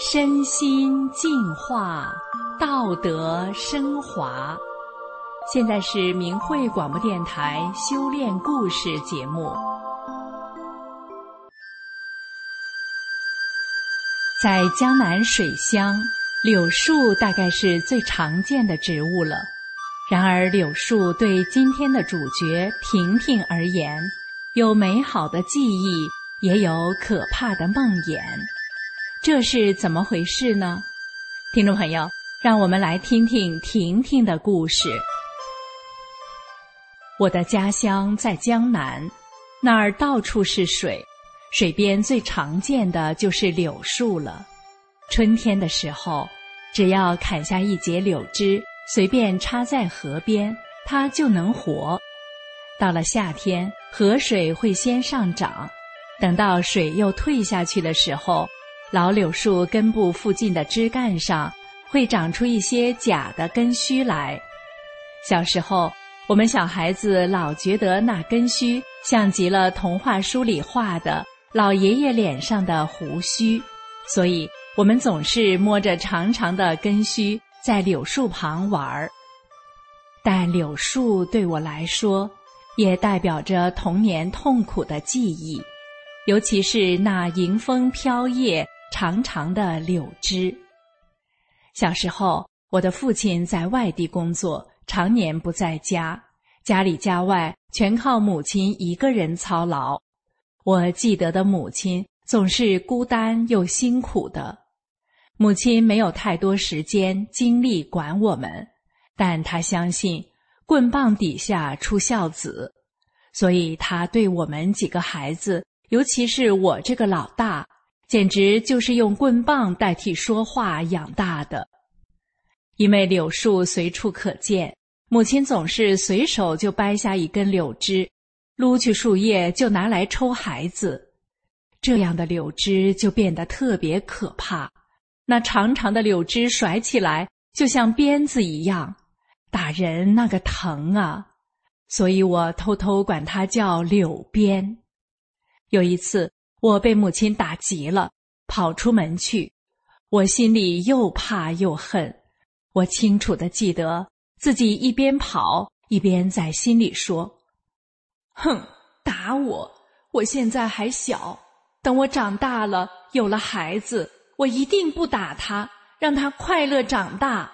身心净化，道德升华。现在是明慧广播电台修炼故事节目。在江南水乡，柳树大概是最常见的植物了。然而，柳树对今天的主角婷婷而言，有美好的记忆，也有可怕的梦魇。这是怎么回事呢？听众朋友，让我们来听听婷婷的故事。我的家乡在江南，那儿到处是水，水边最常见的就是柳树了。春天的时候，只要砍下一截柳枝。随便插在河边，它就能活。到了夏天，河水会先上涨，等到水又退下去的时候，老柳树根部附近的枝干上会长出一些假的根须来。小时候，我们小孩子老觉得那根须像极了童话书里画的老爷爷脸上的胡须，所以我们总是摸着长长的根须。在柳树旁玩儿，但柳树对我来说，也代表着童年痛苦的记忆，尤其是那迎风飘叶、长长的柳枝。小时候，我的父亲在外地工作，常年不在家，家里家外全靠母亲一个人操劳。我记得的母亲总是孤单又辛苦的。母亲没有太多时间精力管我们，但她相信棍棒底下出孝子，所以她对我们几个孩子，尤其是我这个老大，简直就是用棍棒代替说话养大的。因为柳树随处可见，母亲总是随手就掰下一根柳枝，撸去树叶就拿来抽孩子，这样的柳枝就变得特别可怕。那长长的柳枝甩起来，就像鞭子一样，打人那个疼啊！所以我偷偷管它叫柳鞭。有一次，我被母亲打急了，跑出门去，我心里又怕又恨。我清楚的记得自己一边跑一边在心里说：“哼，打我！我现在还小，等我长大了，有了孩子。”我一定不打他，让他快乐长大。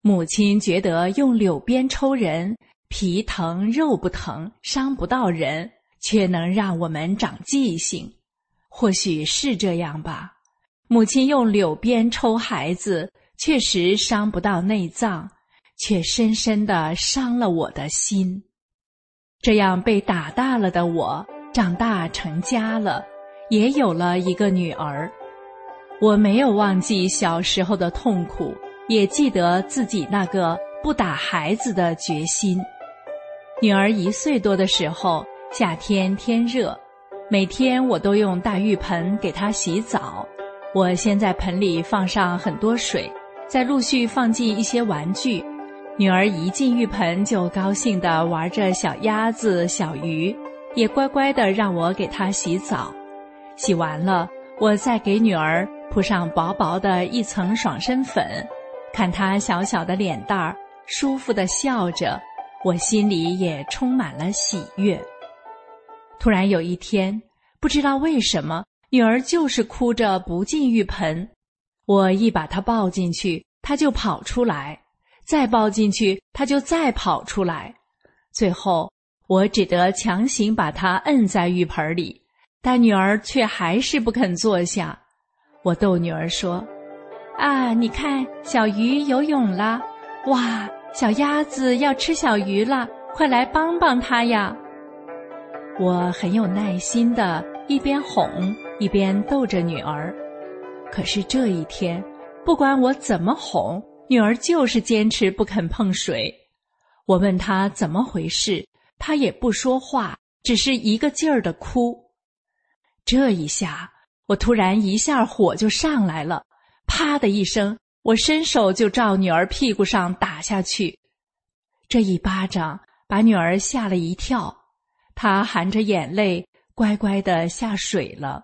母亲觉得用柳鞭抽人，皮疼肉不疼，伤不到人，却能让我们长记性。或许是这样吧。母亲用柳鞭抽孩子，确实伤不到内脏，却深深的伤了我的心。这样被打大了的我，长大成家了，也有了一个女儿。我没有忘记小时候的痛苦，也记得自己那个不打孩子的决心。女儿一岁多的时候，夏天天热，每天我都用大浴盆给她洗澡。我先在盆里放上很多水，再陆续放进一些玩具。女儿一进浴盆就高兴地玩着小鸭子、小鱼，也乖乖地让我给她洗澡。洗完了，我再给女儿。铺上薄薄的一层爽身粉，看她小小的脸蛋儿，舒服的笑着，我心里也充满了喜悦。突然有一天，不知道为什么，女儿就是哭着不进浴盆。我一把她抱进去，她就跑出来；再抱进去，她就再跑出来。最后，我只得强行把她摁在浴盆里，但女儿却还是不肯坐下。我逗女儿说：“啊，你看，小鱼游泳了，哇，小鸭子要吃小鱼了，快来帮帮它呀！”我很有耐心的一边哄一边逗着女儿。可是这一天，不管我怎么哄，女儿就是坚持不肯碰水。我问她怎么回事，她也不说话，只是一个劲儿的哭。这一下。我突然一下火就上来了，啪的一声，我伸手就照女儿屁股上打下去。这一巴掌把女儿吓了一跳，她含着眼泪乖乖的下水了。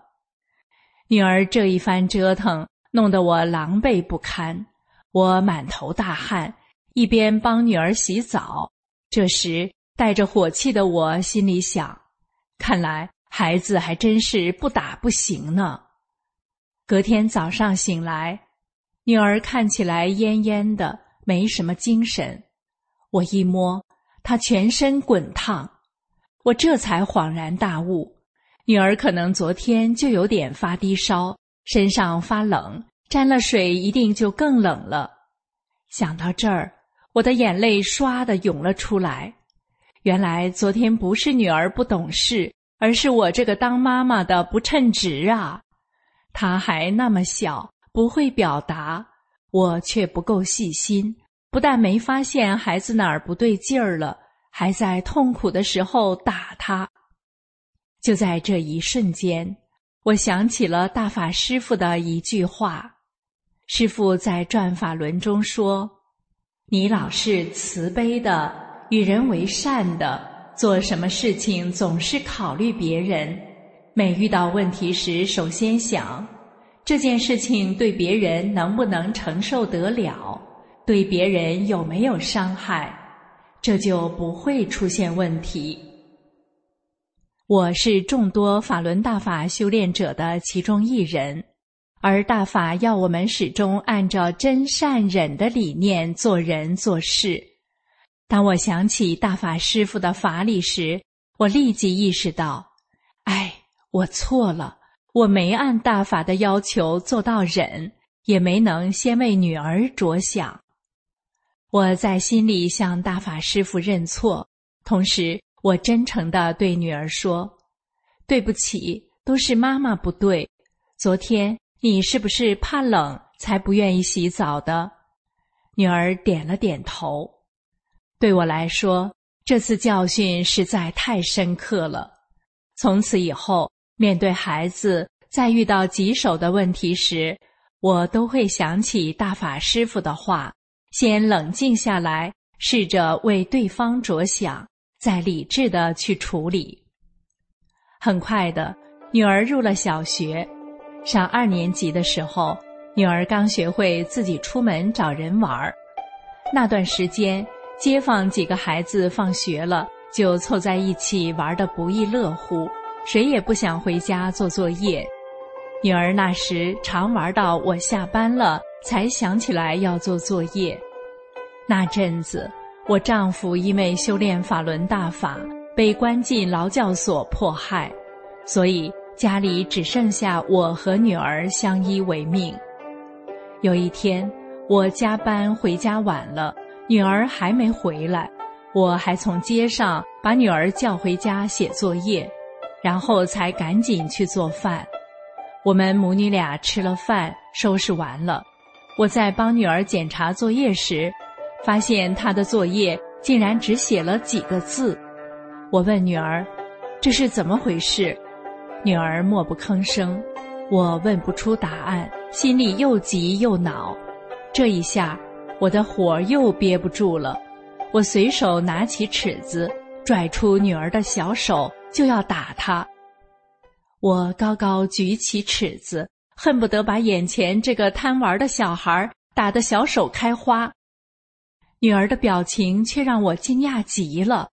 女儿这一番折腾，弄得我狼狈不堪。我满头大汗，一边帮女儿洗澡。这时，带着火气的我心里想：看来孩子还真是不打不行呢。隔天早上醒来，女儿看起来恹恹的，没什么精神。我一摸，她全身滚烫，我这才恍然大悟。女儿可能昨天就有点发低烧，身上发冷，沾了水一定就更冷了。想到这儿，我的眼泪唰的涌了出来。原来昨天不是女儿不懂事，而是我这个当妈妈的不称职啊！她还那么小，不会表达，我却不够细心，不但没发现孩子哪儿不对劲儿了，还在痛苦的时候打他。就在这一瞬间，我想起了大法师父的一句话。师父在转法轮中说：“你老是慈悲的，与人为善的，做什么事情总是考虑别人。每遇到问题时，首先想这件事情对别人能不能承受得了，对别人有没有伤害，这就不会出现问题。”我是众多法轮大法修炼者的其中一人，而大法要我们始终按照真善忍的理念做人做事。当我想起大法师父的法理时，我立即意识到：哎，我错了，我没按大法的要求做到忍，也没能先为女儿着想。我在心里向大法师父认错，同时。我真诚的对女儿说：“对不起，都是妈妈不对。昨天你是不是怕冷才不愿意洗澡的？”女儿点了点头。对我来说，这次教训实在太深刻了。从此以后，面对孩子在遇到棘手的问题时，我都会想起大法师傅的话：先冷静下来，试着为对方着想。再理智的去处理。很快的，女儿入了小学，上二年级的时候，女儿刚学会自己出门找人玩儿。那段时间，街坊几个孩子放学了就凑在一起玩的不亦乐乎，谁也不想回家做作业。女儿那时常玩到我下班了才想起来要做作业。那阵子。我丈夫因为修炼法轮大法，被关进劳教所迫害，所以家里只剩下我和女儿相依为命。有一天，我加班回家晚了，女儿还没回来，我还从街上把女儿叫回家写作业，然后才赶紧去做饭。我们母女俩吃了饭，收拾完了，我在帮女儿检查作业时。发现她的作业竟然只写了几个字，我问女儿：“这是怎么回事？”女儿默不吭声。我问不出答案，心里又急又恼。这一下，我的火又憋不住了。我随手拿起尺子，拽出女儿的小手，就要打她。我高高举起尺子，恨不得把眼前这个贪玩的小孩打得小手开花。女儿的表情却让我惊讶极了，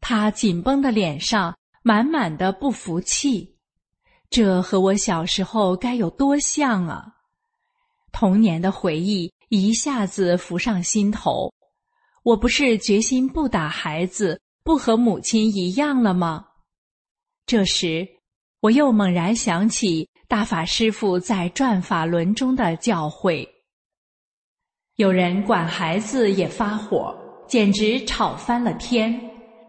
她紧绷的脸上满满的不服气，这和我小时候该有多像啊！童年的回忆一下子浮上心头，我不是决心不打孩子，不和母亲一样了吗？这时，我又猛然想起大法师父在转法轮中的教诲。有人管孩子也发火，简直吵翻了天。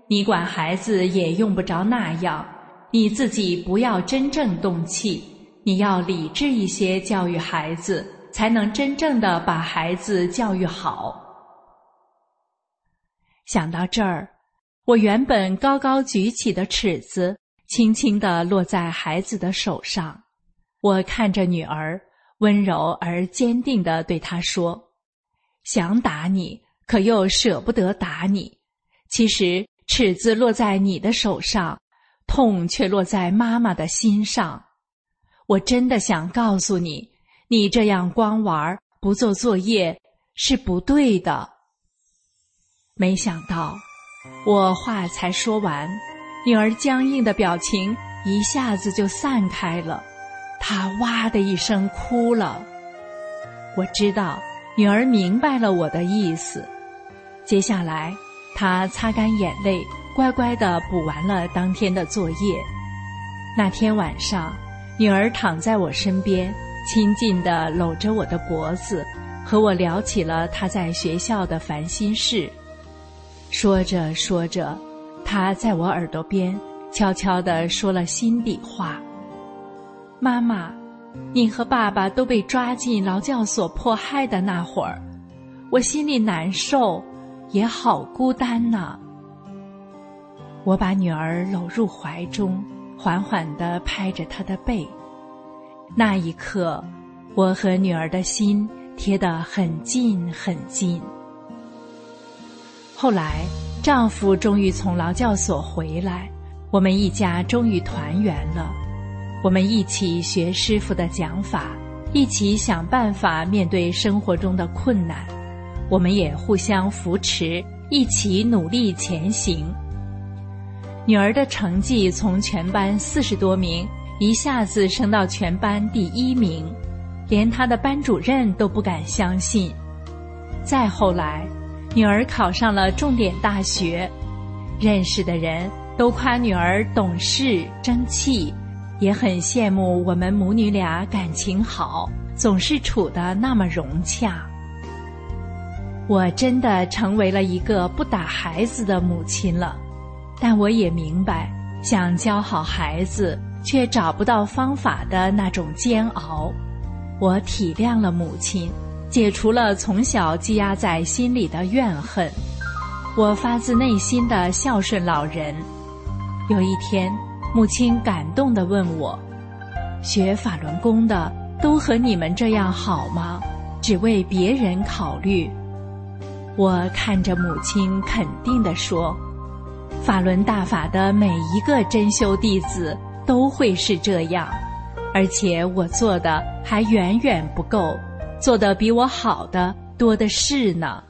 你管孩子也用不着那样，你自己不要真正动气，你要理智一些教育孩子，才能真正的把孩子教育好。想到这儿，我原本高高举起的尺子，轻轻地落在孩子的手上。我看着女儿，温柔而坚定地对她说。想打你，可又舍不得打你。其实尺子落在你的手上，痛却落在妈妈的心上。我真的想告诉你，你这样光玩不做作业是不对的。”没想到，我话才说完，女儿僵硬的表情一下子就散开了，她哇的一声哭了。我知道女儿明白了我的意思，接下来她擦干眼泪，乖乖的补完了当天的作业。那天晚上，女儿躺在我身边，亲近的搂着我的脖子，和我聊起了她在学校的烦心事。说着说着，她在我耳朵边悄悄地说了心底话：“妈妈，你和爸爸都被抓进劳教所迫害的那会儿，我心里难受，也好孤单呐。”我把女儿搂入怀中，缓缓地拍着她的背。那一刻，我和女儿的心贴得很近很近。后来，丈夫终于从劳教所回来，我们一家终于团圆了。我们一起学师傅的讲法，一起想办法面对生活中的困难。我们也互相扶持，一起努力前行。女儿的成绩从全班四十多名一下子升到全班第一名，连她的班主任都不敢相信。再后来。女儿考上了重点大学，认识的人都夸女儿懂事争气，也很羡慕我们母女俩感情好，总是处得那么融洽。我真的成为了一个不打孩子的母亲了，但我也明白，想教好孩子却找不到方法的那种煎熬。我体谅了母亲。解除了从小积压在心里的怨恨，我发自内心的孝顺老人。有一天，母亲感动地问我：“学法轮功的都和你们这样好吗？只为别人考虑？”我看着母亲，肯定地说：“法轮大法的每一个真修弟子都会是这样，而且我做的还远远不够。”做的比我好的多的是呢，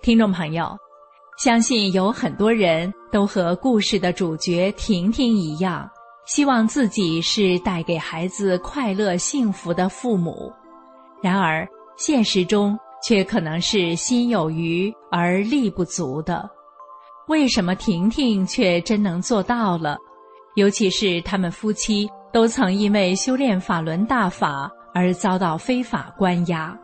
听众朋友，相信有很多人都和故事的主角婷婷一样，希望自己是带给孩子快乐幸福的父母，然而现实中却可能是心有余而力不足的。为什么婷婷却真能做到了？尤其是他们夫妻。都曾因为修炼法轮大法而遭到非法关押，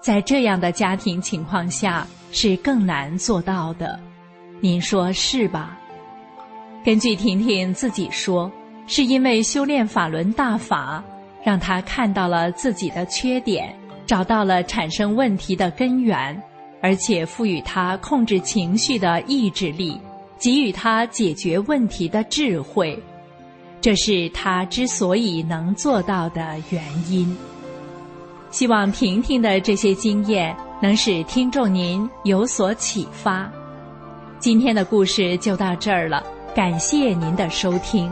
在这样的家庭情况下是更难做到的，您说是吧？根据婷婷自己说，是因为修炼法轮大法，让她看到了自己的缺点，找到了产生问题的根源，而且赋予她控制情绪的意志力，给予她解决问题的智慧。这是他之所以能做到的原因。希望婷婷的这些经验能使听众您有所启发。今天的故事就到这儿了，感谢您的收听。